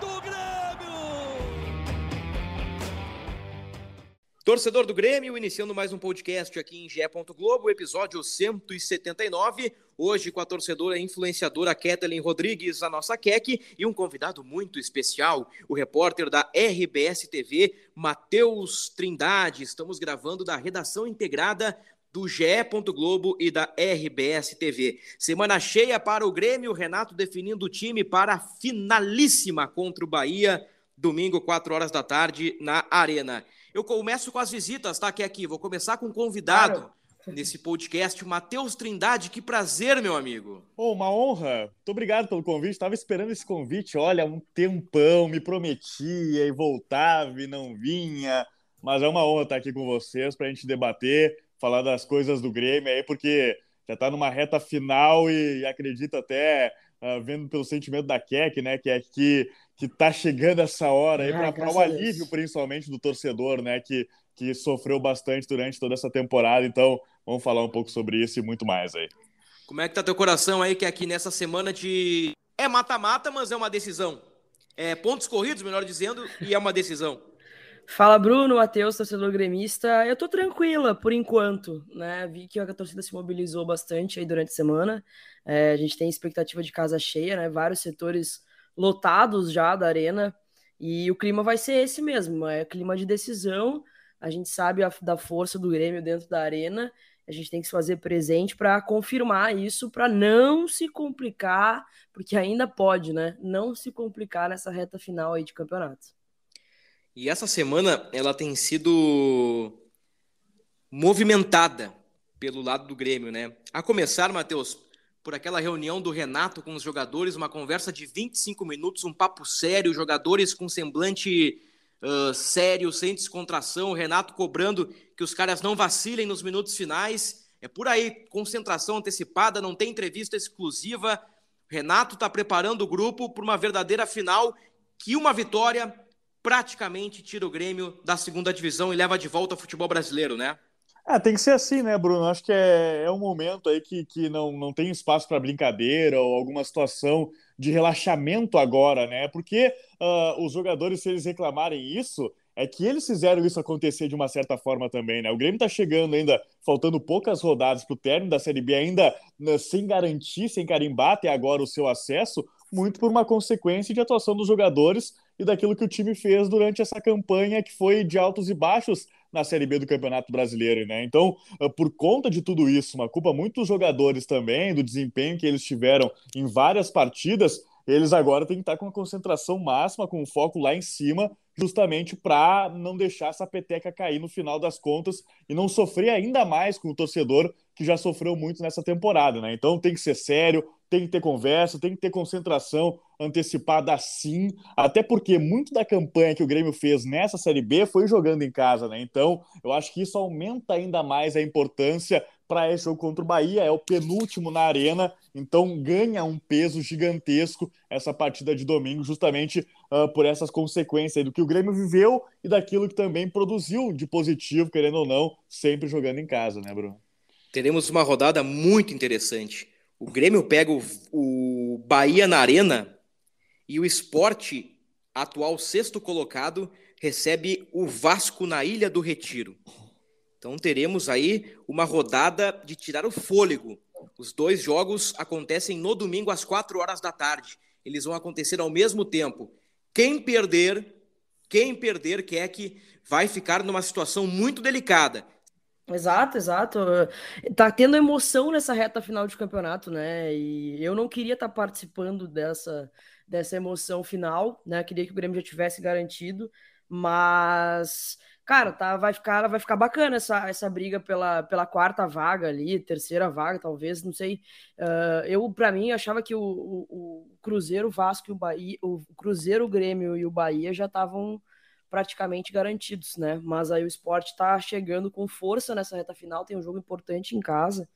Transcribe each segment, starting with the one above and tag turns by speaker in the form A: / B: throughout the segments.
A: do Grêmio!
B: Torcedor do Grêmio, iniciando mais um podcast aqui em Gé. Globo, episódio 179. Hoje com a torcedora e influenciadora Kathleen Rodrigues, a nossa Kek, e um convidado muito especial, o repórter da RBS TV, Matheus Trindade. Estamos gravando da redação integrada do GE. Globo e da RBS TV. Semana cheia para o Grêmio, Renato definindo o time para a finalíssima contra o Bahia, domingo, 4 horas da tarde, na Arena. Eu começo com as visitas, tá? Que é aqui. Vou começar com um convidado claro. nesse podcast, o Matheus Trindade. Que prazer, meu amigo.
C: Oh, uma honra. Muito obrigado pelo convite. Estava esperando esse convite, olha, um tempão. Me prometia e voltava e não vinha. Mas é uma honra estar aqui com vocês para a gente debater, falar das coisas do Grêmio aí, porque já está numa reta final e, acredito até, uh, vendo pelo sentimento da Keck, né, que é que que tá chegando essa hora aí ah, para o alívio principalmente do torcedor, né, que, que sofreu bastante durante toda essa temporada. Então, vamos falar um pouco sobre isso e muito mais aí.
B: Como é que tá teu coração aí que aqui nessa semana de é mata-mata, mas é uma decisão. É pontos corridos, melhor dizendo, e é uma decisão.
D: Fala Bruno, Matheus, torcedor gremista. Eu tô tranquila por enquanto, né? Vi que a torcida se mobilizou bastante aí durante a semana. É, a gente tem expectativa de casa cheia, né? Vários setores lotados já da arena. E o clima vai ser esse mesmo, é clima de decisão. A gente sabe a, da força do Grêmio dentro da arena. A gente tem que se fazer presente para confirmar isso, para não se complicar, porque ainda pode, né? Não se complicar nessa reta final aí de campeonato.
B: E essa semana ela tem sido movimentada pelo lado do Grêmio, né? A começar, Matheus, por aquela reunião do Renato com os jogadores, uma conversa de 25 minutos, um papo sério, jogadores com semblante uh, sério, sem descontração, o Renato cobrando que os caras não vacilem nos minutos finais. É por aí, concentração antecipada, não tem entrevista exclusiva. Renato está preparando o grupo para uma verdadeira final que uma vitória praticamente tira o Grêmio da segunda divisão e leva de volta ao futebol brasileiro, né?
C: É, tem que ser assim, né, Bruno? Acho que é, é um momento aí que, que não, não tem espaço para brincadeira ou alguma situação de relaxamento agora, né? Porque uh, os jogadores, se eles reclamarem isso, é que eles fizeram isso acontecer de uma certa forma também, né? O Grêmio está chegando ainda, faltando poucas rodadas para o término da Série B, ainda né, sem garantir, sem carimbar até agora o seu acesso, muito por uma consequência de atuação dos jogadores e daquilo que o time fez durante essa campanha que foi de altos e baixos na Série B do Campeonato Brasileiro, né? Então, ah, por conta de tudo isso, uma culpa muito dos jogadores também, do desempenho que eles tiveram em várias partidas, eles agora têm que estar com a concentração máxima, com o foco lá em cima, justamente para não deixar essa peteca cair no final das contas e não sofrer ainda mais com o torcedor que já sofreu muito nessa temporada, né? Então tem que ser sério, tem que ter conversa, tem que ter concentração antecipada sim, até porque muito da campanha que o Grêmio fez nessa Série B foi jogando em casa, né? Então, eu acho que isso aumenta ainda mais a importância para esse jogo contra o Bahia, é o penúltimo na arena, então ganha um peso gigantesco essa partida de domingo, justamente uh, por essas consequências do que o Grêmio viveu e daquilo que também produziu de positivo, querendo ou não, sempre jogando em casa, né, Bruno?
B: Teremos uma rodada muito interessante. O Grêmio pega o, o Bahia na arena e o esporte, atual sexto colocado, recebe o Vasco na Ilha do Retiro. Então teremos aí uma rodada de tirar o fôlego. Os dois jogos acontecem no domingo às quatro horas da tarde. Eles vão acontecer ao mesmo tempo. Quem perder, quem perder quer que vai ficar numa situação muito delicada.
D: Exato, exato. Tá tendo emoção nessa reta final de campeonato, né? E eu não queria estar tá participando dessa, dessa emoção final, né? Queria que o Grêmio já tivesse garantido, Mas, cara, tá, vai ficar, vai ficar bacana essa, essa briga pela, pela quarta vaga ali, terceira vaga, talvez, não sei. Uh, eu, para mim, achava que o, o, o, Cruzeiro, o Vasco e o Bahia, o Cruzeiro, o Grêmio e o Bahia já estavam praticamente garantidos, né? Mas aí o esporte tá chegando com força nessa reta final, tem um jogo importante em casa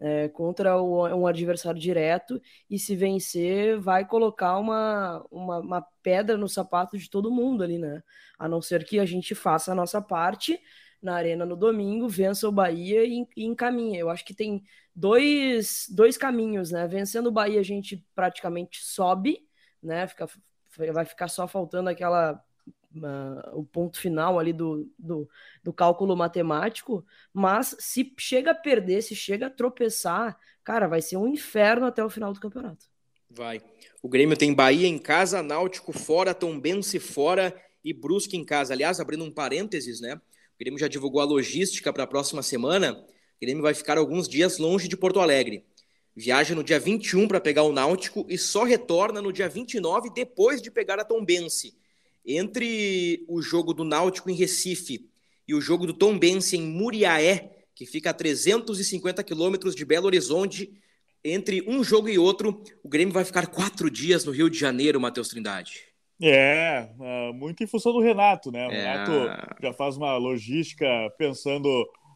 D: é, contra o, um adversário direto e se vencer vai colocar uma, uma, uma, pedra no sapato de todo mundo ali, né? A não ser que a gente faça a nossa parte na arena no domingo, vença o Bahia e, e encaminha. Eu acho que tem dois, dois caminhos, né? Vencendo o Bahia a gente praticamente sobe, né? Fica, vai ficar só faltando aquela uh, o ponto final ali do, do, do, cálculo matemático, mas se chega a perder, se chega a tropeçar, cara, vai ser um inferno até o final do campeonato.
B: Vai. O Grêmio tem Bahia em casa, Náutico fora, Tombense fora e Brusque em casa. Aliás, abrindo um parênteses, né? O Grêmio já divulgou a logística para a próxima semana. O Grêmio vai ficar alguns dias longe de Porto Alegre. Viaja no dia 21 para pegar o Náutico e só retorna no dia 29 depois de pegar a Tombense. Entre o jogo do Náutico em Recife e o jogo do Tombense em Muriaé, que fica a 350 quilômetros de Belo Horizonte, entre um jogo e outro, o Grêmio vai ficar quatro dias no Rio de Janeiro, Matheus Trindade.
C: É, é muito em função do Renato, né? O é... Renato já faz uma logística pensando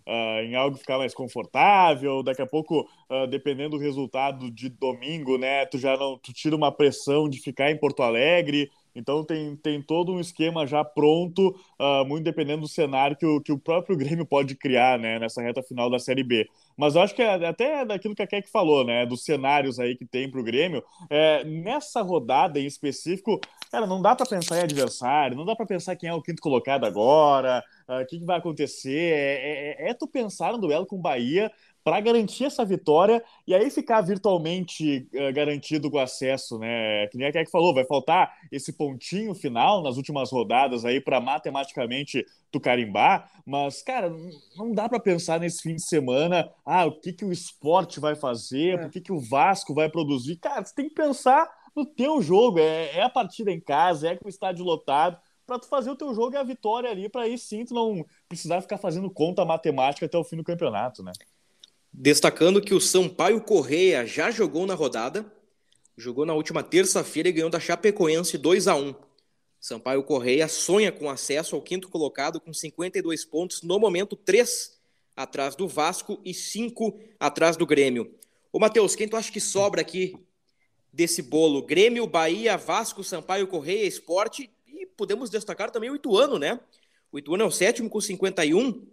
C: uh, em algo ficar mais confortável. Daqui a pouco, uh, dependendo do resultado de domingo, né? Tu já não, tu tira uma pressão de ficar em Porto Alegre. Então tem, tem todo um esquema já pronto, uh, muito dependendo do cenário que o, que o próprio Grêmio pode criar né, nessa reta final da Série B. Mas eu acho que é até daquilo que a Keck falou, né? Dos cenários aí que tem para o Grêmio. É, nessa rodada em específico, cara, não dá para pensar em adversário, não dá para pensar quem é o quinto colocado agora, o uh, que, que, vai acontecer. É, é, é tu pensar no duelo com o Bahia para garantir essa vitória e aí ficar virtualmente uh, garantido com acesso, né? Que nem a que falou, vai faltar esse pontinho final nas últimas rodadas aí para matematicamente tu carimbar, mas cara, não dá para pensar nesse fim de semana, ah, o que que o esporte vai fazer, é. o que que o Vasco vai produzir. Cara, você tem que pensar no teu jogo, é, é a partida em casa, é com o estádio lotado para tu fazer o teu jogo e a vitória ali, para aí sim tu não precisar ficar fazendo conta matemática até o fim do campeonato, né?
B: Destacando que o Sampaio Correia já jogou na rodada, jogou na última terça-feira e ganhou da Chapecoense 2 a 1 Sampaio Correia sonha com acesso ao quinto colocado com 52 pontos, no momento 3 atrás do Vasco e 5 atrás do Grêmio. Ô Matheus, quem tu acha que sobra aqui desse bolo? Grêmio, Bahia, Vasco, Sampaio Correia, Esporte e podemos destacar também o Ituano, né? O Ituano é o sétimo com 51,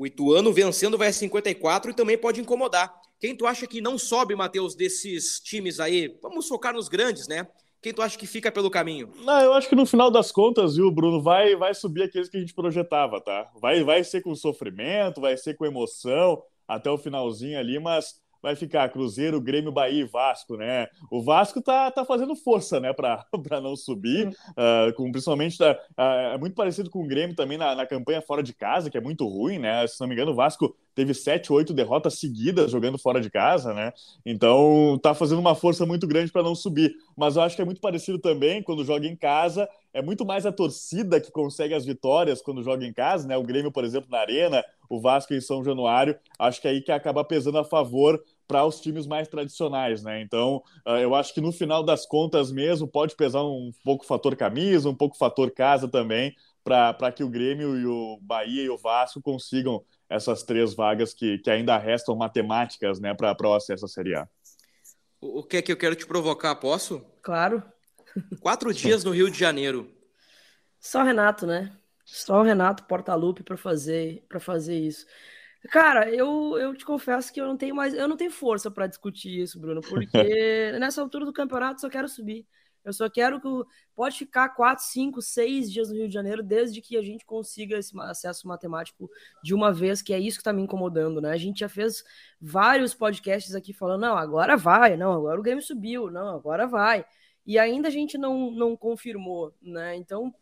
B: o Ituano vencendo vai a 54 e também pode incomodar. Quem tu acha que não sobe, Matheus, desses times aí? Vamos focar nos grandes, né? Quem tu acha que fica pelo caminho?
C: Não, eu acho que no final das contas, viu, Bruno, vai, vai subir aqueles que a gente projetava, tá? Vai, vai ser com sofrimento, vai ser com emoção até o finalzinho ali, mas vai ficar Cruzeiro, Grêmio, Bahia e Vasco, né? O Vasco tá, tá fazendo força, né, para não subir, uh, com, principalmente tá, uh, é muito parecido com o Grêmio também na, na campanha fora de casa, que é muito ruim, né? Se não me engano, o Vasco teve sete, oito derrotas seguidas jogando fora de casa, né? Então tá fazendo uma força muito grande para não subir. Mas eu acho que é muito parecido também quando joga em casa. É muito mais a torcida que consegue as vitórias quando joga em casa, né? O Grêmio, por exemplo, na Arena, o Vasco em São Januário. Acho que é aí que acaba pesando a favor para os times mais tradicionais, né? Então, uh, eu acho que no final das contas mesmo pode pesar um pouco o fator camisa, um pouco o fator casa também, para que o Grêmio e o Bahia e o Vasco consigam essas três vagas que, que ainda restam matemáticas né, para o acesso à Série A.
B: O que é que eu quero te provocar, posso?
D: Claro.
B: Quatro dias no Rio de Janeiro.
D: Só o Renato, né? Só o Renato Portaluppi para fazer para fazer isso. Cara, eu, eu te confesso que eu não tenho mais, eu não tenho força para discutir isso, Bruno, porque nessa altura do campeonato só quero subir. Eu só quero que pode ficar quatro, cinco, seis dias no Rio de Janeiro, desde que a gente consiga esse acesso matemático de uma vez, que é isso que está me incomodando, né? A gente já fez vários podcasts aqui falando, não, agora vai, não, agora o Grêmio subiu, não, agora vai. E ainda a gente não, não confirmou, né? Então,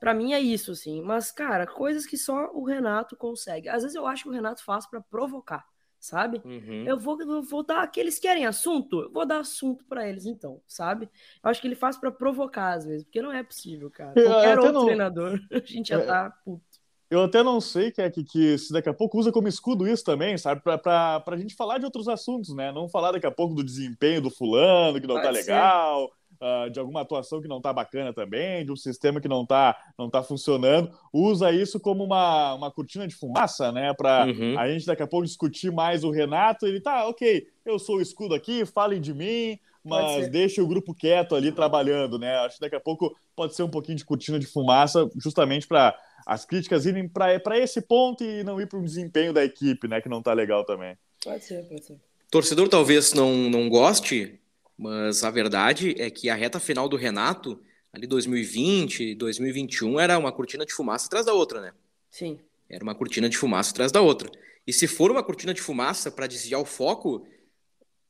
D: para mim é isso, assim. Mas, cara, coisas que só o Renato consegue. Às vezes eu acho que o Renato faz para provocar sabe? Uhum. Eu, vou, eu vou dar que eles querem assunto, eu vou dar assunto para eles então, sabe? Eu acho que ele faz para provocar às vezes, porque não é possível, cara. Qualquer outro não... treinador, a gente já é... tá puto.
C: Eu até não sei que, é que, que se daqui a pouco usa como escudo isso também, sabe? Pra, pra, pra gente falar de outros assuntos, né? Não falar daqui a pouco do desempenho do fulano, que não Pode tá ser. legal, uh, de alguma atuação que não tá bacana também, de um sistema que não tá, não tá funcionando. Usa isso como uma, uma cortina de fumaça, né? Pra uhum. a gente daqui a pouco discutir mais o Renato. Ele tá, ok, eu sou o escudo aqui, falem de mim, mas deixe o grupo quieto ali trabalhando, né? Acho que daqui a pouco pode ser um pouquinho de cortina de fumaça, justamente para as críticas irem para esse ponto e não ir para o desempenho da equipe, né? Que não está legal também.
D: Pode ser, pode ser.
B: Torcedor talvez não, não goste, mas a verdade é que a reta final do Renato, ali 2020, 2021, era uma cortina de fumaça atrás da outra, né?
D: Sim.
B: Era uma cortina de fumaça atrás da outra. E se for uma cortina de fumaça para desviar o foco, o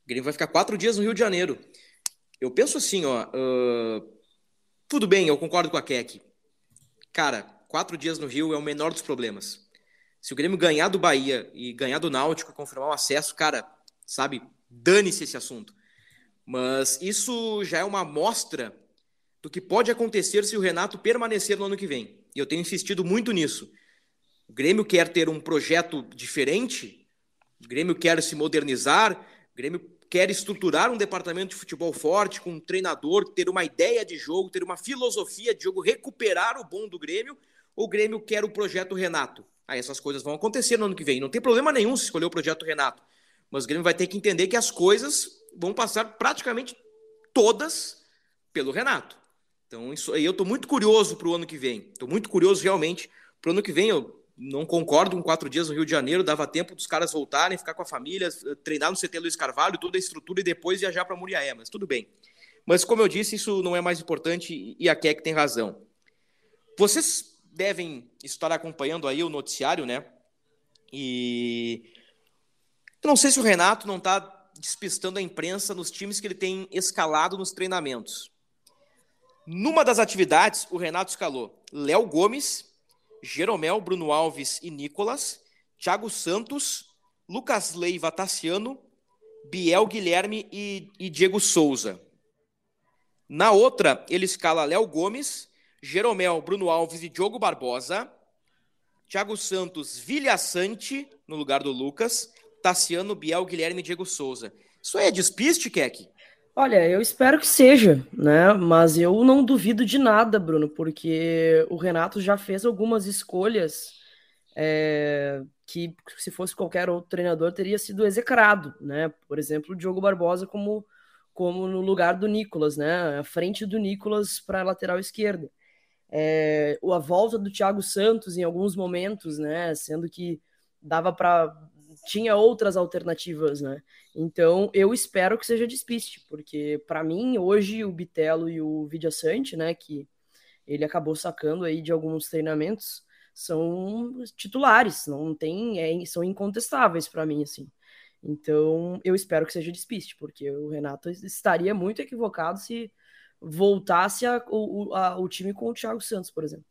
B: Grêmio vai ficar quatro dias no Rio de Janeiro. Eu penso assim, ó. Uh, tudo bem, eu concordo com a Keck. Cara, quatro dias no Rio é o menor dos problemas. Se o Grêmio ganhar do Bahia e ganhar do Náutico, confirmar o acesso, cara, sabe, dane-se esse assunto. Mas isso já é uma amostra do que pode acontecer se o Renato permanecer no ano que vem. E eu tenho insistido muito nisso. O Grêmio quer ter um projeto diferente, o Grêmio quer se modernizar, o Grêmio quer estruturar um departamento de futebol forte, com um treinador, ter uma ideia de jogo, ter uma filosofia de jogo, recuperar o bom do Grêmio, o Grêmio quer o projeto Renato. Aí essas coisas vão acontecer no ano que vem. Não tem problema nenhum se escolher o projeto Renato. Mas o Grêmio vai ter que entender que as coisas vão passar praticamente todas pelo Renato. Então, isso aí eu estou muito curioso para o ano que vem. Estou muito curioso realmente para o ano que vem. Eu não concordo com quatro dias no Rio de Janeiro, dava tempo dos caras voltarem, ficar com a família, treinar no CT Luiz Carvalho, toda a estrutura e depois viajar para Muriaé, mas tudo bem. Mas como eu disse, isso não é mais importante e a Keck tem razão. Vocês devem estar acompanhando aí o noticiário, né? E eu não sei se o Renato não está despistando a imprensa nos times que ele tem escalado nos treinamentos. Numa das atividades, o Renato escalou Léo Gomes, Jeromel, Bruno Alves e Nicolas, Thiago Santos, Lucas Leiva Tassiano, Biel Guilherme e, e Diego Souza. Na outra, ele escala Léo Gomes, Jeromel, Bruno Alves e Diogo Barbosa. Thiago Santos, Vilhaçante, no lugar do Lucas. Tassiano, Biel, Guilherme e Diego Souza. Isso aí é despiste, Keck?
D: Olha, eu espero que seja, né? Mas eu não duvido de nada, Bruno, porque o Renato já fez algumas escolhas é, que, se fosse qualquer outro treinador, teria sido execrado, né? Por exemplo, o Diogo Barbosa como, como no lugar do Nicolas, né? À frente do Nicolas para a lateral esquerda é, a volta do Thiago Santos em alguns momentos, né? Sendo que dava para tinha outras alternativas, né? Então eu espero que seja despiste, porque para mim hoje o Bitelo e o Vidiaçante, né, que ele acabou sacando aí de alguns treinamentos, são titulares, não tem, é, são incontestáveis para mim assim. Então eu espero que seja despiste, porque o Renato estaria muito equivocado se voltasse a, o, a, o time com o Thiago Santos, por exemplo.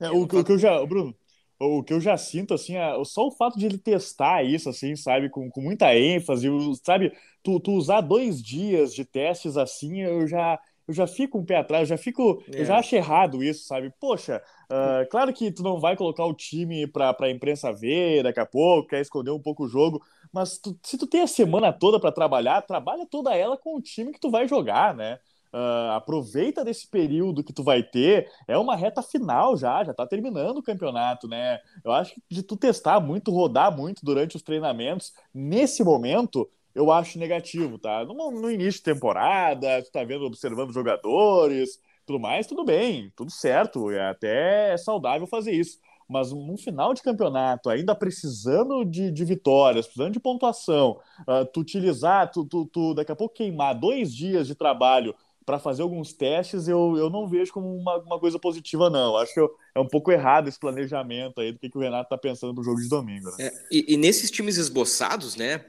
C: É, o, o, que eu já, Bruno, o que eu já sinto, assim, é, só o fato de ele testar isso, assim, sabe, com, com muita ênfase, sabe, tu, tu usar dois dias de testes assim, eu já, eu já fico um pé atrás, eu já fico, é. eu já acho errado isso, sabe? Poxa, uh, claro que tu não vai colocar o time para a imprensa ver daqui a pouco, quer esconder um pouco o jogo, mas tu, se tu tem a semana toda para trabalhar, trabalha toda ela com o time que tu vai jogar, né? Uh, aproveita desse período que tu vai ter, é uma reta final já, já tá terminando o campeonato, né? Eu acho que de tu testar muito, rodar muito durante os treinamentos, nesse momento, eu acho negativo, tá? No, no início de temporada, tu tá vendo, observando jogadores, tudo mais, tudo bem, tudo certo, é até saudável fazer isso. Mas no final de campeonato, ainda precisando de, de vitórias, precisando de pontuação, uh, tu utilizar, tu, tu, tu daqui a pouco queimar dois dias de trabalho para fazer alguns testes, eu, eu não vejo como uma, uma coisa positiva, não. Acho que eu, é um pouco errado esse planejamento aí do que, que o Renato está pensando para o jogo de domingo. Né?
B: É, e, e, nesses times esboçados, né?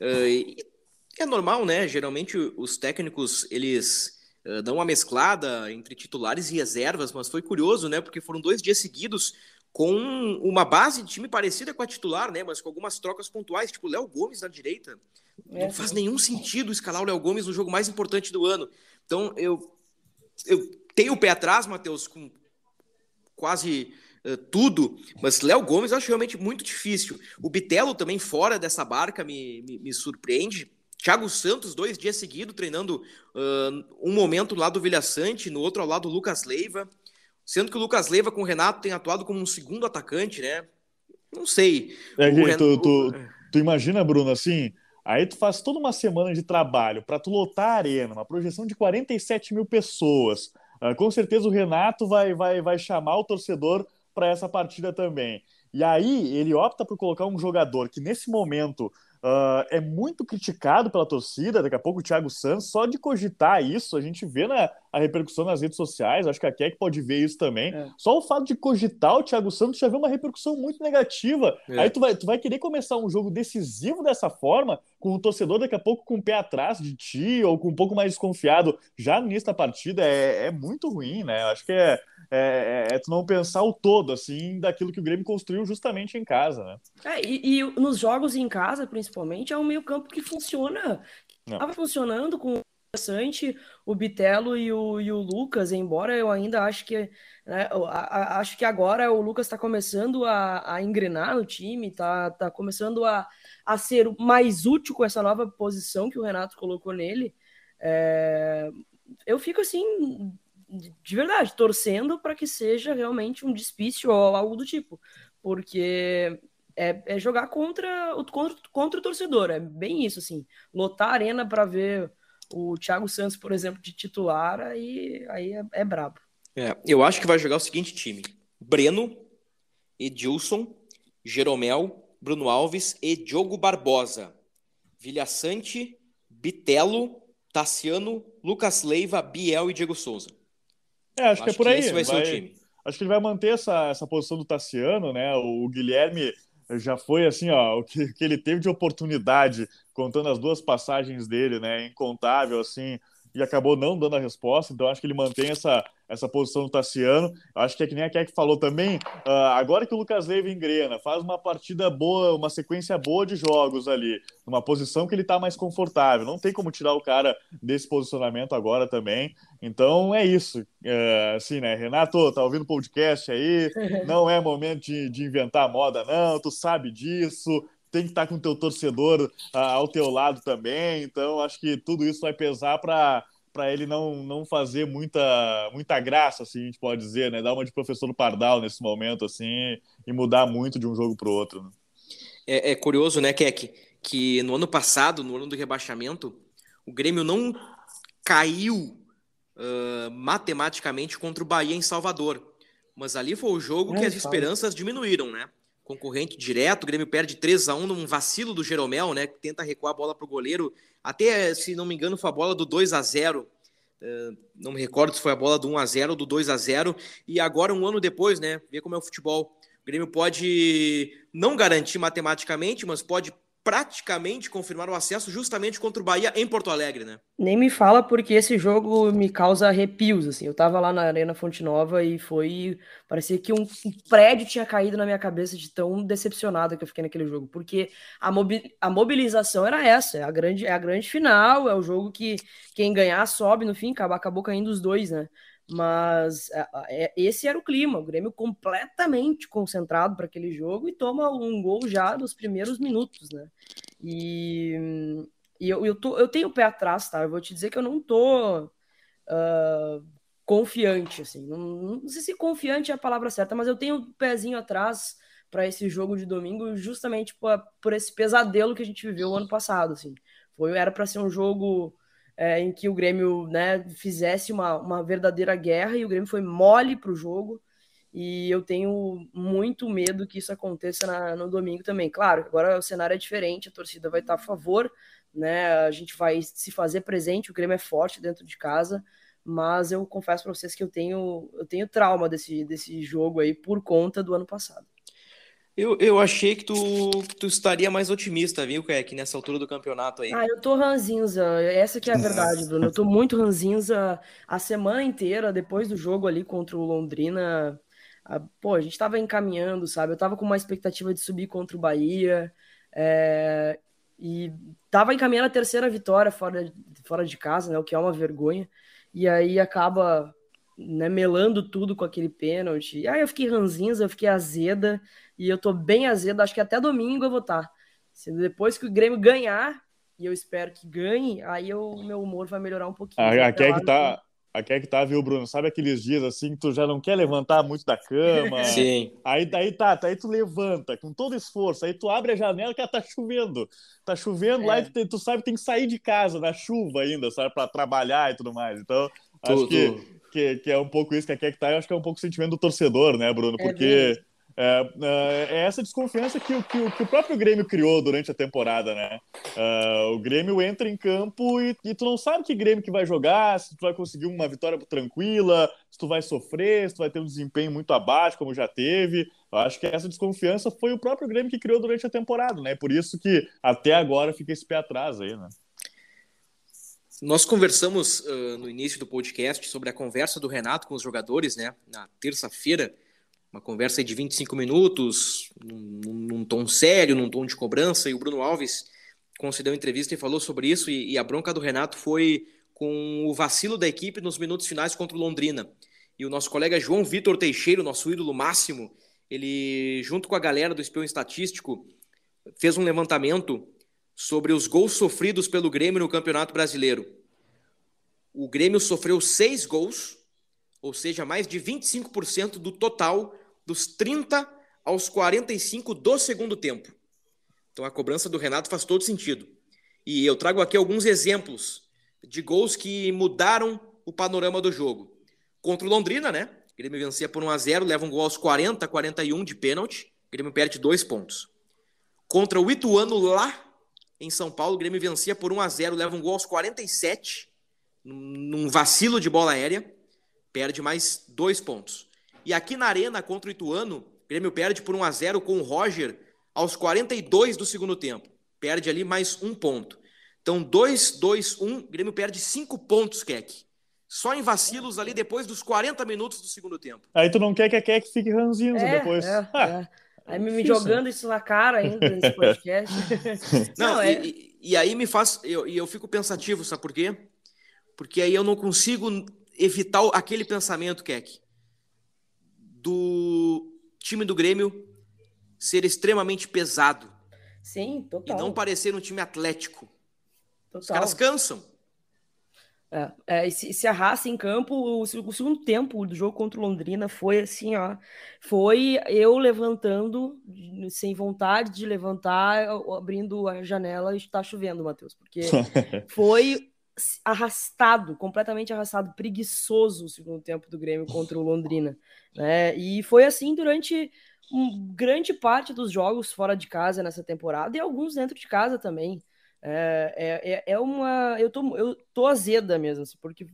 B: Uh, é normal, né? Geralmente os técnicos eles uh, dão uma mesclada entre titulares e reservas, mas foi curioso, né? Porque foram dois dias seguidos com uma base de time parecida com a titular, né? Mas com algumas trocas pontuais, tipo Léo Gomes na direita. É, não faz nenhum sentido escalar o Léo Gomes no jogo mais importante do ano. Então eu, eu tenho o pé atrás, Matheus, com quase uh, tudo, mas Léo Gomes eu acho realmente muito difícil. O Bitelo também fora dessa barca me, me, me surpreende. Thiago Santos, dois dias seguidos, treinando uh, um momento lá do Vilha Sante, no outro ao lado do Lucas Leiva. Sendo que o Lucas Leiva com o Renato tem atuado como um segundo atacante, né? Não sei.
C: É, Ren... tu, tu, tu, imagina, Bruno, assim, aí tu faz toda uma semana de trabalho para tu lotar a arena, uma projeção de 47 mil pessoas. Uh, com certeza o Renato vai, vai, vai chamar o torcedor para essa partida também. E aí ele opta por colocar um jogador que nesse momento Uh, é muito criticado pela torcida, daqui a pouco o Thiago Santos, só de cogitar isso, a gente vê na, a repercussão nas redes sociais, acho que a Keck pode ver isso também. É. Só o fato de cogitar o Thiago Santos já vê uma repercussão muito negativa. É. Aí tu vai, tu vai querer começar um jogo decisivo dessa forma, com o torcedor daqui a pouco com o pé atrás de ti, ou com um pouco mais desconfiado já no início da partida, é, é muito ruim, né? Acho que é, é, é, tu não pensar o todo, assim, daquilo que o Grêmio construiu justamente em casa, né?
D: É, e, e nos jogos em casa, principalmente, é um meio campo que funciona. Estava funcionando com o interessante, o Bitelo e o, e o Lucas, embora eu ainda acho que né, a, a, acho que agora o Lucas está começando a, a engrenar no time, está tá começando a, a ser mais útil com essa nova posição que o Renato colocou nele. É, eu fico assim de verdade, torcendo para que seja realmente um despício ou algo do tipo, porque é, é jogar contra o, contra, contra o torcedor, é bem isso, assim, lotar a arena para ver o Thiago Santos, por exemplo, de titular, aí, aí é, é brabo.
B: É, eu acho que vai jogar o seguinte time: Breno, Edilson, Jeromel, Bruno Alves e Diogo Barbosa. Vilha Sante, Bitelo, Tassiano, Lucas Leiva, Biel e Diego Souza.
C: É, acho, acho que é por aí. Vai, vai. Acho que ele vai manter essa, essa posição do Tassiano, né? O Guilherme já foi assim, ó, o que, que ele teve de oportunidade, contando as duas passagens dele, né? Incontável, assim, e acabou não dando a resposta. Então, acho que ele mantém essa, essa posição do Tassiano. Acho que é que nem a Keck falou também. Uh, agora que o Lucas Leiva engrena, faz uma partida boa, uma sequência boa de jogos ali, numa posição que ele está mais confortável. Não tem como tirar o cara desse posicionamento agora também. Então é isso. É, assim, né, Renato, tá ouvindo o podcast aí? Não é momento de, de inventar moda, não. Tu sabe disso tem que estar tá com o teu torcedor uh, ao teu lado também. Então, acho que tudo isso vai pesar para para ele não, não fazer muita, muita graça, assim, a gente pode dizer, né? Dar uma de professor Pardal nesse momento, assim, e mudar muito de um jogo para o outro. Né?
B: É, é, curioso, né, Keck, que no ano passado, no ano do rebaixamento, o Grêmio não caiu uh, matematicamente contra o Bahia em Salvador. Mas ali foi o jogo é, que as esperanças diminuíram, né? Concorrente direto, o Grêmio perde 3 a 1 num vacilo do Jeromel, né? Que tenta recuar a bola para o goleiro até, se não me engano, foi a bola do 2 a 0 Uh, não me recordo se foi a bola do 1 a 0 ou do 2 a 0 e agora um ano depois, né, ver como é o futebol. O Grêmio pode não garantir matematicamente, mas pode praticamente confirmaram o acesso justamente contra o Bahia em Porto Alegre, né?
D: Nem me fala porque esse jogo me causa arrepios, assim. Eu tava lá na Arena Fonte Nova e foi... Parecia que um, um prédio tinha caído na minha cabeça de tão decepcionado que eu fiquei naquele jogo. Porque a, mobi a mobilização era essa, é a, grande, é a grande final, é o jogo que quem ganhar sobe no fim, acabou, acabou caindo os dois, né? Mas é, esse era o clima, o Grêmio completamente concentrado para aquele jogo e toma um gol já nos primeiros minutos, né? E, e eu, eu, tô, eu tenho o pé atrás, tá? Eu vou te dizer que eu não tô uh, confiante, assim. Não, não, sei se confiante é a palavra certa, mas eu tenho o um pezinho atrás para esse jogo de domingo, justamente por, por esse pesadelo que a gente viveu ano passado, assim. Foi, era para ser um jogo é, em que o Grêmio né, fizesse uma, uma verdadeira guerra e o Grêmio foi mole para o jogo. E eu tenho muito medo que isso aconteça na, no domingo também. Claro, agora o cenário é diferente, a torcida vai estar a favor, né? A gente vai se fazer presente, o Grêmio é forte dentro de casa, mas eu confesso para vocês que eu tenho, eu tenho trauma desse, desse jogo aí por conta do ano passado.
B: Eu, eu achei que tu, tu estaria mais otimista, viu, Kek, nessa altura do campeonato aí.
D: Ah, eu tô ranzinza. Essa que é a verdade, Bruno. Eu tô muito ranzinza a semana inteira, depois do jogo ali contra o Londrina. pô, a gente estava encaminhando, sabe? Eu estava com uma expectativa de subir contra o Bahia. É, e estava encaminhando a terceira vitória fora, fora de casa, né? O que é uma vergonha. E aí acaba né, melando tudo com aquele pênalti. E aí eu fiquei ranzinza, eu fiquei azeda. E eu tô bem azeda. Acho que até domingo eu vou estar. Tá. Se depois que o Grêmio ganhar, e eu espero que ganhe, aí o meu humor vai melhorar um pouquinho.
C: Ah, aqui é que tá. Aqui é que tá, viu, Bruno? Sabe aqueles dias assim que tu já não quer levantar muito da cama?
B: Sim.
C: Aí daí tá, aí tu levanta com todo esforço, aí tu abre a janela que tá chovendo. Tá chovendo é. lá e tu, tu, sabe tem que sair de casa na chuva ainda, sabe, para trabalhar e tudo mais. Então, tu, acho que, que, que, é um pouco isso que aqui é que tá, eu acho que é um pouco o sentimento do torcedor, né, Bruno? É Porque é é, é, é, essa desconfiança que, que, que, o próprio Grêmio criou durante a temporada, né? Uh, o Grêmio entra em campo e, e, tu não sabe que Grêmio que vai jogar, se tu vai conseguir uma vitória tranquila, se tu vai sofrer, se tu vai ter um desempenho muito abaixo, como já teve. Eu acho que essa desconfiança foi o próprio Grêmio que criou durante a temporada, né? Por isso que até agora fica esse pé atrás aí, né?
B: Nós conversamos uh, no início do podcast sobre a conversa do Renato com os jogadores, né? Na terça-feira uma conversa de 25 minutos, num, num, tom sério, num tom de cobrança, e o Bruno Alves concedeu entrevista e falou sobre isso, e, e, a bronca do Renato foi com o vacilo da equipe nos minutos finais contra o Londrina. E o nosso colega João Vitor Teixeira, nosso ídolo máximo, ele, junto com a galera do Espião Estatístico, fez um levantamento sobre os gols sofridos pelo Grêmio no Campeonato Brasileiro. O Grêmio sofreu seis gols, ou seja, mais de 25% do total dos 30 aos 45 do segundo tempo. Então a cobrança do Renato faz todo sentido. E eu trago aqui alguns exemplos de gols que mudaram o panorama do jogo. Contra o Londrina, né? O Grêmio vencia por 1 a 0, leva um gol aos 40, 41 de pênalti. O Grêmio perde dois pontos. Contra o Ituano lá em São Paulo, o Grêmio vencia por 1 a 0, leva um gol aos 47, num vacilo de bola aérea, perde mais dois pontos. E aqui na Arena contra o Ituano, o Grêmio perde por 1 a 0 com o Roger aos 42 do segundo tempo. Perde ali mais um ponto. Então, 2, 2, 1, o Grêmio perde cinco pontos, Keck. Só em vacilos ali depois dos 40 minutos do segundo tempo.
C: Aí tu não quer que a Keck fique ranzinho é, depois.
D: É, ah, é. Aí me, me jogando isso na cara ainda nesse podcast.
B: não, não é... e, e, aí me faz. E eu, eu fico pensativo, sabe por quê? Porque aí eu não consigo evitar aquele pensamento, Keck do time do Grêmio ser extremamente pesado.
D: Sim, total.
B: E não parecer um time atlético. Total. Os caras cansam.
D: É, é, se, se arrasta em campo, o, o, segundo tempo do jogo contra o Londrina foi assim, ó. Foi eu levantando, sem vontade de levantar, abrindo a janela e está chovendo, Matheus. Porque foi arrastado, completamente arrastado, preguiçoso o segundo tempo do Grêmio contra o Londrina. Né? E foi assim durante um, grande parte dos jogos fora de casa nessa temporada e alguns dentro de casa também. É, é, é, é uma. Eu tô, eu tô azeda mesmo, assim, porque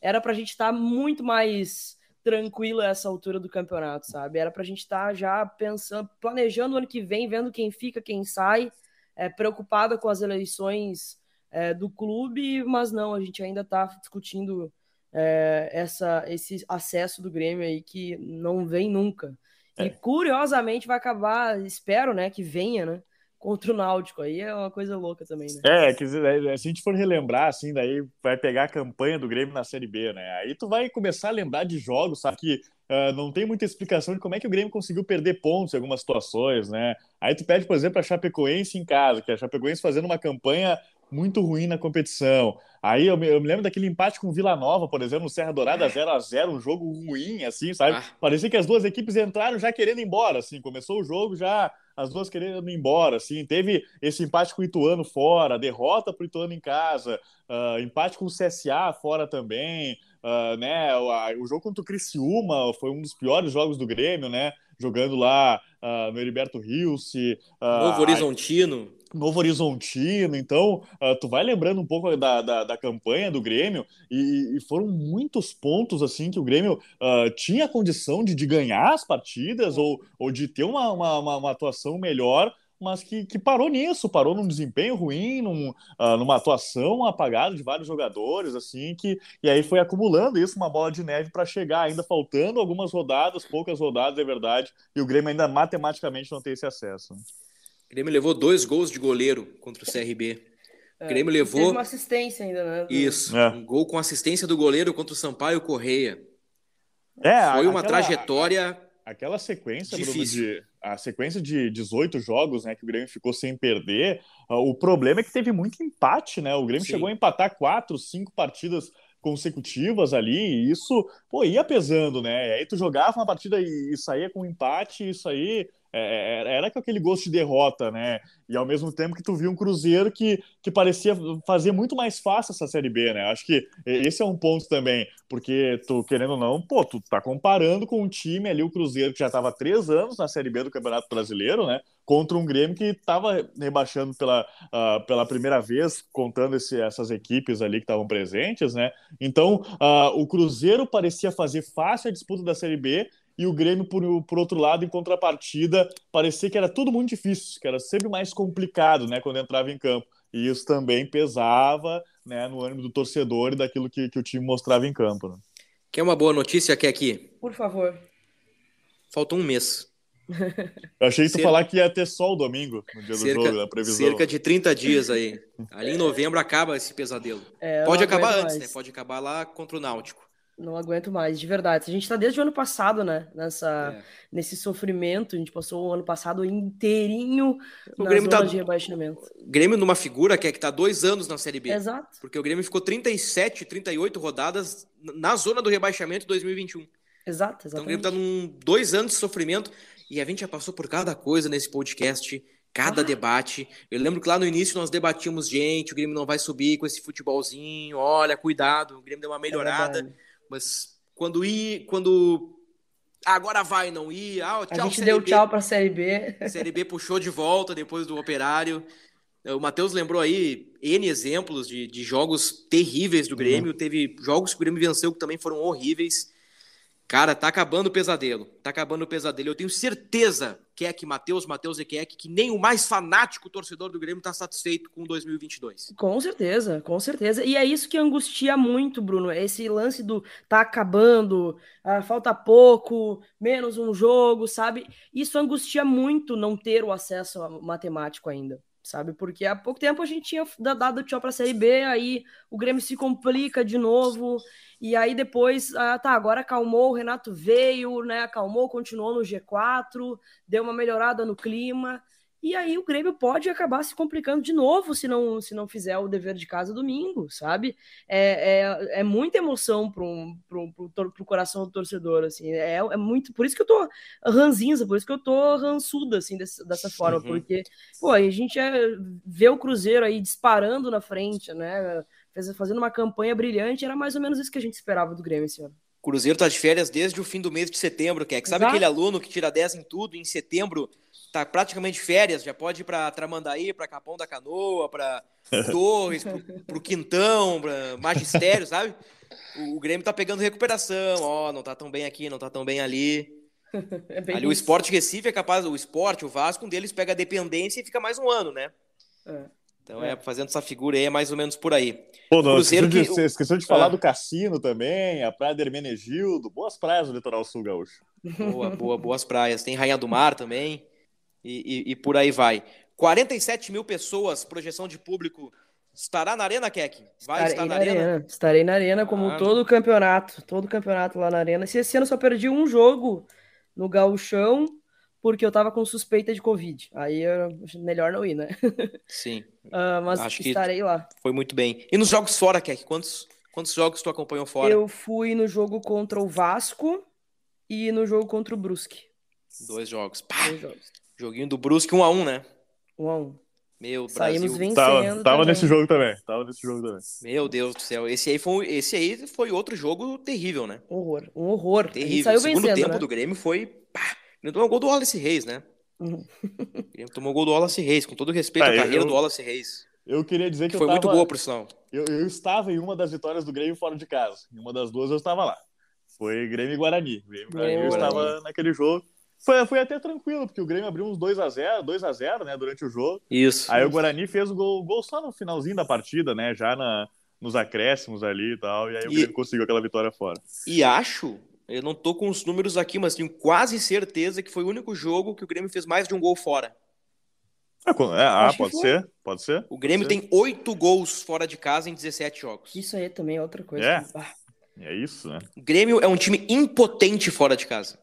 D: era pra gente estar tá muito mais tranquilo a essa altura do campeonato, sabe? Era pra gente estar tá já pensando, planejando o ano que vem, vendo quem fica, quem sai, é, preocupada com as eleições é, do clube, mas não, a gente ainda está discutindo é, essa, esse acesso do Grêmio aí que não vem nunca. É. E curiosamente vai acabar, espero, né, que venha, né? Contra o Náutico, aí é uma coisa louca também, né?
C: É, quer dizer, é, se a gente for relembrar, assim, daí vai pegar a campanha do Grêmio na Série B, né? Aí tu vai começar a lembrar de jogos, sabe, que uh, não tem muita explicação de como é que o Grêmio conseguiu perder pontos em algumas situações, né? Aí tu pede, por exemplo, a Chapecoense em casa, que a Chapecoense fazendo uma campanha muito ruim na competição. Aí eu me, eu me, lembro daquele empate com o Vila Nova, por exemplo, no Serra Dourada 0 a 0 um jogo ruim, assim, sabe? Ah. Parecia que as duas equipes entraram já querendo ir embora, assim, começou o jogo já as duas querendo ir embora, assim. Teve esse empate com o Ituano fora, derrota para o Ituano em casa, uh, empate com o CSA fora também, uh, né? O, o, jogo contra o Criciúma foi um dos piores jogos do Grêmio, né? Jogando lá uh, no Heriberto Rios.
B: Novo Horizontino.
C: Novo Horizontino, então uh, tu vai lembrando um pouco da, da, da campanha do Grêmio e, e, foram muitos pontos assim que o Grêmio uh, tinha condição de, de ganhar as partidas ou, ou de ter uma, uma, uma, atuação melhor, mas que, que parou nisso, parou num desempenho ruim, num, uh, numa atuação apagada de vários jogadores, assim, que e aí foi acumulando isso, uma bola de neve para chegar, ainda faltando algumas rodadas, poucas rodadas, é verdade, e o Grêmio ainda matematicamente não tem esse acesso.
B: O Grêmio levou dois gols de goleiro contra o CRB. O é, Grêmio levou. Teve
D: uma assistência ainda, né?
B: Isso. É. Um gol com assistência do goleiro contra o Sampaio Correia. É, Foi uma aquela, trajetória.
C: Aquela sequência, Bruno, de, a sequência de 18 jogos né, que o Grêmio ficou sem perder. Uh, o problema é que teve muito empate, né? O Grêmio Sim. chegou a empatar quatro, cinco partidas consecutivas ali, e isso, pô, ia pesando, né? E aí tu jogava uma partida e, e saía com um empate, e isso aí é, é, era com aquele gosto de derrota, né? E ao mesmo tempo que tu viu um Cruzeiro que, que parecia fazer muito mais fácil essa Série B, né? Acho que esse é um ponto também, porque tu, querendo ou não, pô, tu tá comparando com um time ali, o Cruzeiro, que já tava três anos na Série B do Campeonato Brasileiro, né? Contra um Grêmio que tava rebaixando pela, uh, pela primeira vez, contando esse, essas equipes ali que estavam presentes, né? Então, uh, o Cruzeiro parecia fazer fácil a disputa da Série B, e o Grêmio, por, por outro lado, em contrapartida, parecia que era tudo muito difícil, que era sempre mais complicado né, quando entrava em campo. E isso também pesava né, no ânimo do torcedor e daquilo que, que o time mostrava em campo. Né?
B: Quer uma boa notícia, quer aqui?
D: Por favor.
B: Falta um mês.
C: Eu achei que tu cerca... falar que ia ter sol domingo, no dia cerca, do jogo, na previsão.
B: Cerca de 30 dias aí. Ali em novembro acaba esse pesadelo. É, Pode acabar antes, mais. né? Pode acabar lá contra o Náutico.
D: Não aguento mais, de verdade. A gente tá desde o ano passado, né? Nessa, é. Nesse sofrimento. A gente passou o ano passado inteirinho o Grêmio tá, de rebaixamento.
B: Grêmio numa figura que é que tá dois anos na Série B.
D: Exato.
B: Porque o Grêmio ficou 37, 38 rodadas na zona do rebaixamento 2021.
D: Exato, exatamente.
B: Então o Grêmio tá num dois anos de sofrimento. E a gente já passou por cada coisa nesse podcast cada ah. debate. Eu lembro que lá no início nós debatíamos, gente, o Grêmio não vai subir com esse futebolzinho, olha, cuidado, o Grêmio deu uma é melhorada. É mas quando ir, quando agora vai, não ir, ah,
D: tchau, a gente deu B. tchau para a Série B.
B: Série B puxou de volta depois do Operário. O Matheus lembrou aí N exemplos de, de jogos terríveis do Grêmio. Uhum. Teve jogos que o Grêmio venceu que também foram horríveis. Cara, tá acabando o pesadelo. Tá acabando o pesadelo. Eu tenho certeza, Keck, Matheus, Matheus e Keck, que nem o mais fanático torcedor do Grêmio tá satisfeito com 2022.
D: Com certeza, com certeza. E é isso que angustia muito, Bruno. Esse lance do tá acabando, ah, falta pouco, menos um jogo, sabe? Isso angustia muito não ter o acesso matemático ainda sabe? Porque há pouco tempo a gente tinha dado tchau para a Série B, aí o Grêmio se complica de novo, e aí depois, ah, tá, agora acalmou, o Renato veio, né? Acalmou, continuou no G4, deu uma melhorada no clima. E aí o Grêmio pode acabar se complicando de novo se não, se não fizer o dever de casa domingo, sabe? É, é, é muita emoção para um, pro, pro, pro coração do torcedor, assim. É, é muito. Por isso que eu tô ranzinza, por isso que eu tô rançuda, assim, desse, dessa forma. Uhum. Porque, pô, a gente é, vê o Cruzeiro aí disparando na frente, né? fazendo uma campanha brilhante, era mais ou menos isso que a gente esperava do Grêmio esse ano.
B: Cruzeiro tá de férias desde o fim do mês de setembro, que é que sabe Exato. aquele aluno que tira 10 em tudo, em setembro tá praticamente férias, já pode ir para Tramandaí, para Capão da Canoa, para Torres, para o Quintão, para Magistério, sabe? O, o, Grêmio tá pegando recuperação, ó, não tá tão bem aqui, não tá tão bem ali. É ali isso. o Esporte Recife é capaz, o Esporte, o Vasco, um deles pega a dependência e fica mais um ano, né? É. Então é. é. fazendo essa figura aí, é mais ou menos por aí.
C: Pô, não, Cruzeiro esqueceu, de, que... esqueceu de falar ah. do cassino também, a Praia de Hermenegildo, boas praias do litoral sul gaúcho.
B: Boa, boa, boas praias. Tem Rainha do Mar também, e, e, e, por aí vai. 47 mil pessoas, projeção de público. Estará na Arena, Keck?
D: Vai Estarei estar na, na arena. arena. Estarei na Arena, como ah, todo o campeonato. Todo o campeonato lá na Arena. Se esse ano só perdi um jogo no Gauchão, porque eu tava com suspeita de Covid. Aí melhor não ir, né?
B: Sim.
D: uh, mas Acho estarei lá.
B: Foi muito bem. E nos jogos fora, Keck? Quantos, quantos jogos tu acompanhou fora?
D: Eu fui no jogo contra o Vasco e no jogo contra o Brusque.
B: Dois jogos. Pá! Dois jogos. Joguinho do Brusque 1 um a 1 um, né?
D: 1 um a 1 um.
B: Meu,
D: Saímos
B: Brasil.
D: vencendo.
C: Tava, tava nesse jogo também. Tava nesse jogo também.
B: Meu Deus do céu. Esse aí foi, esse aí foi outro jogo terrível, né?
D: Horror. Um horror.
B: Terrível. Saiu o segundo vencendo, tempo né? do Grêmio foi. Pá, ele tomou gol do Wallace Reis, né? Uhum. Ele tomou o gol do Wallace Reis, com todo respeito à carreira eu, do Wallace Reis.
C: Eu queria dizer que, que
B: foi
C: tava,
B: muito boa, por sinal.
C: Eu, eu estava em uma das vitórias do Grêmio fora de casa. Em uma das duas eu estava lá. Foi Grêmio e Guarani. Grêmio e Guarani, eu estava naquele jogo. Foi, foi até tranquilo, porque o Grêmio abriu uns 2x0, 2x0, né, durante o jogo.
B: Isso.
C: Aí
B: isso.
C: o Guarani fez o gol, gol só no finalzinho da partida, né? Já na, nos acréscimos ali e tal. E aí o
B: E-
C: Grêmio conseguiu aquela vitória fora.
B: E acho, eu não tô com os números aqui, mas tenho quase certeza que foi o único jogo que o Grêmio fez mais de um gol fora.
C: É, co- é, ah, pode ser, pode ser.
B: O Grêmio
C: Sim.
B: tem oito gols fora de casa em 17 jogos.
D: Isso aí também é outra coisa.
C: É.
D: que- ah,
C: É isso, né?
B: O Grêmio é um time impotente fora de casa.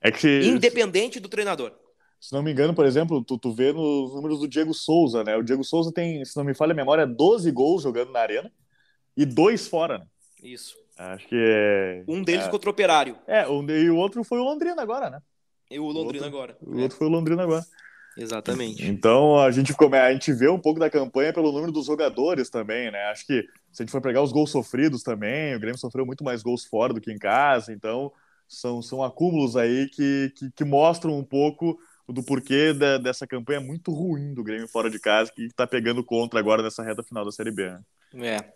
C: É que,
B: Independente do treinador.
C: se não me engano, por exemplo, tu, tu vê nos números do Diego Souza, né? O Diego Souza tem, se não me falha a memória, 12 gols jogando na arena e dois fora, né?
B: Isso.
C: Acho que é.
B: Um deles
C: é,
B: contra o Operário.
C: É, o- e o outro foi o Londrina agora, né?
B: E o Londrina
C: outro-
B: agora.
C: O outro foi o Londrina agora.
B: É, exatamente.
C: Então a gente, a gente vê um pouco da campanha pelo número dos jogadores também, né? Acho que se a gente for pegar os gols sofridos também, o Grêmio sofreu muito mais gols fora do que em casa, então são, são acúmulos aí que, que, que mostram um pouco do porquê dessa campanha muito ruim do Grêmio fora de casa, que tá pegando contra agora nessa reta final da Série B. né?
B: É.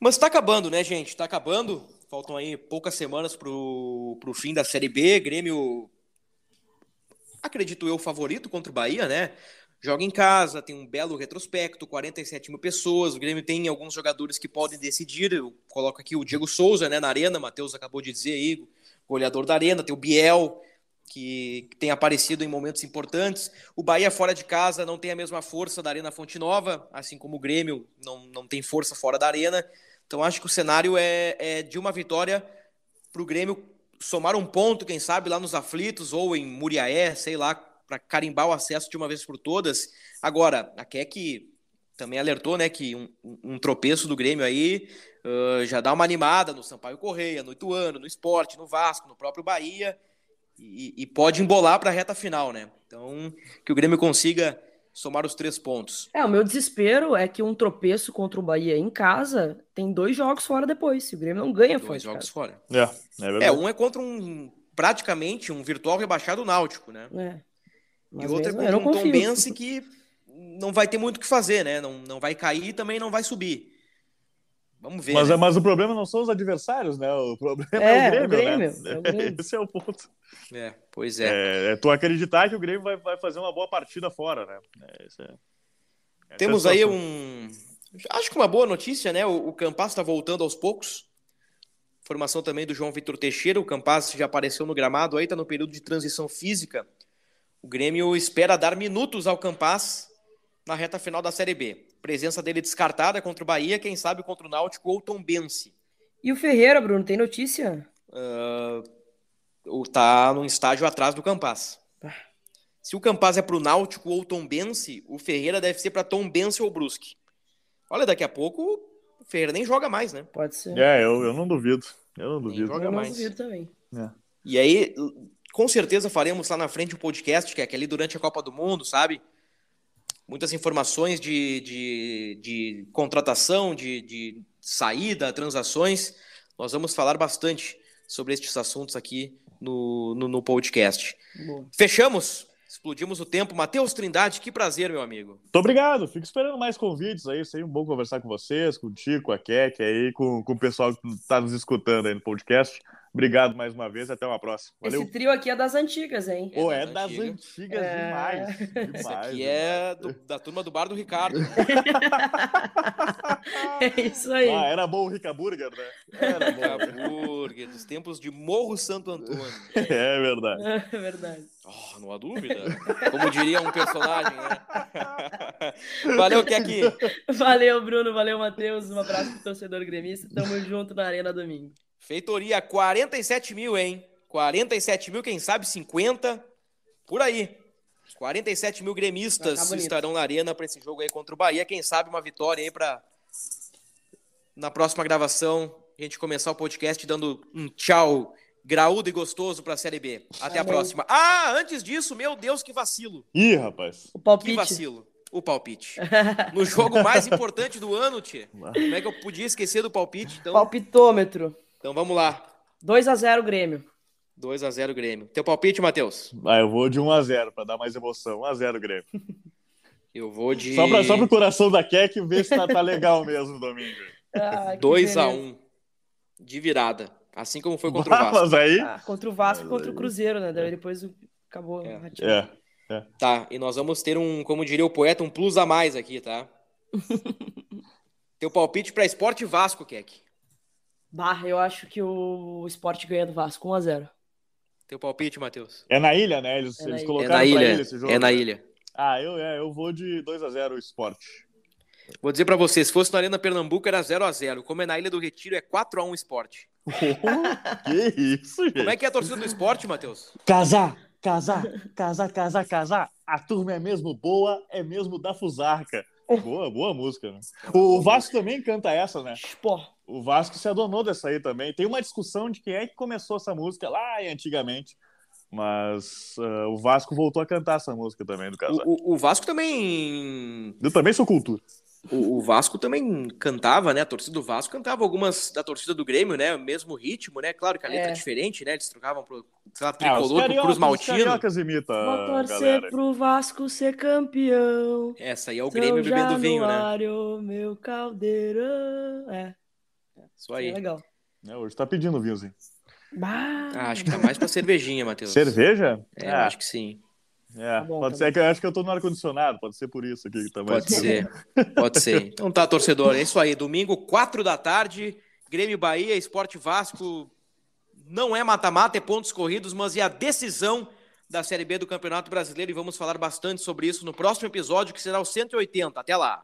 B: Mas tá acabando, né, gente? Tá acabando. Faltam aí poucas semanas pro, pro fim da Série B. Grêmio, acredito eu, favorito contra o Bahia, né? Joga em casa, tem um belo retrospecto, 47 mil pessoas. O Grêmio tem alguns jogadores que podem decidir. Eu coloco aqui o Diego Souza, né, na arena. Matheus acabou de dizer aí, goleador da arena. Tem o Biel, que tem aparecido em momentos importantes. O Bahia fora de casa não tem a mesma força da Arena Fonte Nova, assim como o Grêmio não, não tem força fora da Arena. Então acho que o cenário é, é de uma vitória para o Grêmio somar um ponto, quem sabe, lá nos aflitos ou em Muriaé, sei lá, para carimbar o acesso de uma vez por todas. Agora, a Keck também alertou, né, que um, um- um tropeço do Grêmio aí ah, já dá uma animada no Sampaio Correia, no Ituano, no Esporte, no Vasco, no próprio Bahia e, e pode embolar para a reta final, né? Então, que o Grêmio consiga somar os três pontos.
D: É, o meu desespero é que um tropeço contra o Bahia em casa tem dois jogos fora depois. Se o Grêmio não ganha
B: Dois
D: de
B: jogos
D: casa.
B: fora.
C: É, é verdade.
B: É, um é contra um praticamente um virtual rebaixado náutico, né?
D: É.
B: E
D: Mas
B: outro é contra
D: não
B: um
D: confio.
B: Tombense que não vai ter muito o que fazer, né? Não, não vai cair e também não vai subir. Vamos ver.
C: Mas,
B: né?
C: mas o problema não são os adversários, né? O problema é,
D: É,
C: o Grêmio,
D: o Grêmio,
C: né?
D: é o Grêmio.
C: Esse é o ponto.
B: É, pois é.
C: É, é tu acreditar que o Grêmio vai, vai fazer uma boa partida fora, né? É, é-
B: Temos aí um. Acho que uma boa notícia, né? O, o Campas está voltando aos poucos. Formação também do João Vitor Teixeira. O Campas já apareceu no gramado aí, está no período de transição física. O Grêmio espera dar minutos ao Campas na reta final da Série B. Presença dele descartada contra o Bahia, quem sabe contra o Náutico ou o Tombense.
D: E o Ferreira, Bruno, tem notícia?
B: O tá num estágio atrás do Campas.
D: Ah.
B: Se o Campas é pro Náutico ou Tombense, o Ferreira deve ser para Tombense ou Brusque. Olha, daqui a pouco o Ferreira nem joga mais, né?
D: Pode ser.
C: É, eu, eu não duvido. Eu não
B: Nem
C: duvido.
B: joga
D: eu não
B: mais.
D: duvido também.
B: E aí, com certeza faremos lá na frente um podcast, que é aquele durante a Copa do Mundo, sabe? Muitas informações de, de, de contratação, de, de saída, transações. Nós vamos falar bastante sobre estes assuntos aqui no, no, no podcast.
D: Boa.
B: Fechamos? Explodimos o tempo. Matheus Trindade, que prazer, meu amigo.
C: Muito obrigado. Fico esperando mais convites aí. Sempre bom conversar com vocês, com o Tico, com a Kek aí, com, com o pessoal que está nos escutando aí no podcast. Obrigado mais uma vez até uma próxima. Valeu.
D: Esse trio aqui é das antigas, hein?
C: Pô,
B: É
C: é
B: das
C: das
B: antigas.
C: antigas
D: É.
C: demais.
B: Isso aqui
C: demais.
B: é do- da turma do bar do Ricardo.
D: É isso aí.
C: Ah, era bom o Rica Burger, né? Era bom.
B: Burger, dos tempos de Morro Santo Antônio.
C: É verdade.
D: É verdade.
B: Oh, não há dúvida. Como diria um personagem, né? Valeu, Keki.
D: Valeu, Bruno. Valeu, Matheus. Um abraço pro torcedor gremista. Tamo junto na Arena domingo.
B: Feitoria, 47 mil, hein? 47 mil, quem sabe 50, por aí. 47 mil gremistas
D: bonito.
B: estarão na arena para esse jogo aí contra o Bahia. Quem sabe uma vitória aí para na próxima gravação a gente começar o podcast dando um tchau graúdo e gostoso para a Série B. Até a
D: Amém.
B: próxima. Ah, antes disso, meu Deus, que vacilo.
C: Ih, rapaz.
D: O
B: Que
D: palpite.
B: vacilo. O palpite. No jogo mais importante do ano, Tchê. Como é que eu podia esquecer do palpite? Então,
D: Palpitômetro.
B: Então vamos lá.
D: 2x0 Grêmio.
B: 2 a 0 Grêmio. Teu palpite, Matheus?
C: Ah, eu vou de 1x0 para dar mais emoção. 1x0 Grêmio.
B: Eu vou de
C: Só, pra, só pro coração da Kek ver se tá, tá legal mesmo domingo.
D: Ah, que
B: 2 a
D: beleza.
B: 1 de virada. Assim como foi contra o Vasco.
C: Mas aí.
D: Ah, contra o Vasco e contra o Cruzeiro, né? Daí depois acabou.
B: É.
C: É.
B: Tá, e nós vamos ter um, como diria o poeta, um plus a mais aqui, tá? Teu palpite para Esporte Vasco, Keck.
D: Bah, eu acho que o Sport ganha do Vasco 1x0.
B: Teu palpite, Matheus.
C: É na ilha, né? Eles,
D: É na
C: eles
D: ilha.
B: É
C: colocaram
B: na
C: pra
B: ilha.
C: ilha esse jogo.
B: É na ilha.
C: Ah, eu, é, eu vou de 2x0 o esporte.
B: Vou dizer pra você, se fosse na Arena Pernambuco era 0 a 0 Como é na Ilha do Retiro, é 4 a 1 Esporte.
C: que isso, gente?
B: Como é que é a torcida do Esporte, Matheus?
C: Casar, casar, casar, casar, casar. A turma é mesmo boa, é mesmo da Fusarca. Boa, boa música, né? O Vasco também canta essa, né?
D: Pô,
C: O Vasco se adonou dessa aí também. Tem uma discussão de quem é que começou essa música lá antigamente. Mas ah, o Vasco voltou a cantar essa música também, do casar.
B: O, o- o Vasco também.
C: Eu também sou cultura.
B: O, o Vasco também cantava, né? A torcida do Vasco cantava algumas da torcida do Grêmio, né? O mesmo ritmo, né? Claro que a letra é,
D: É.
B: diferente, né? Eles trocavam pro sei lá,
C: Ah, os
B: tricolor, pro
C: cariocas,
B: Cruz
C: os
B: Maltino.
C: cariocas imitam,
D: vou torcer
C: galera.
D: pro Vasco ser campeão.
B: Essa aí é o Grêmio bebendo vinho, né?
D: Meu caldeirão. É,
B: Isso
D: é
B: aí.
D: legal.
C: É, hoje tá pedindo vinhozinho.
D: Bah,
B: Ah, acho que tá mais pra cervejinha, Matheus.
C: Cerveja?
B: É, eu acho que sim.
C: É,
D: Tá bom,
C: pode
D: tá
C: ser
D: bom.
C: que eu acho que eu tô no ar-condicionado, pode ser por isso aqui que tá mais.
B: Pode ser. Pode ser. Então tá, torcedor. É isso aí. Domingo, 4 da tarde, Grêmio Bahia, Esporte Vasco. Não é mata-mata, é pontos corridos, mas é a decisão da Série B do Campeonato Brasileiro e vamos falar bastante sobre isso no próximo episódio, que será o 180. Até lá.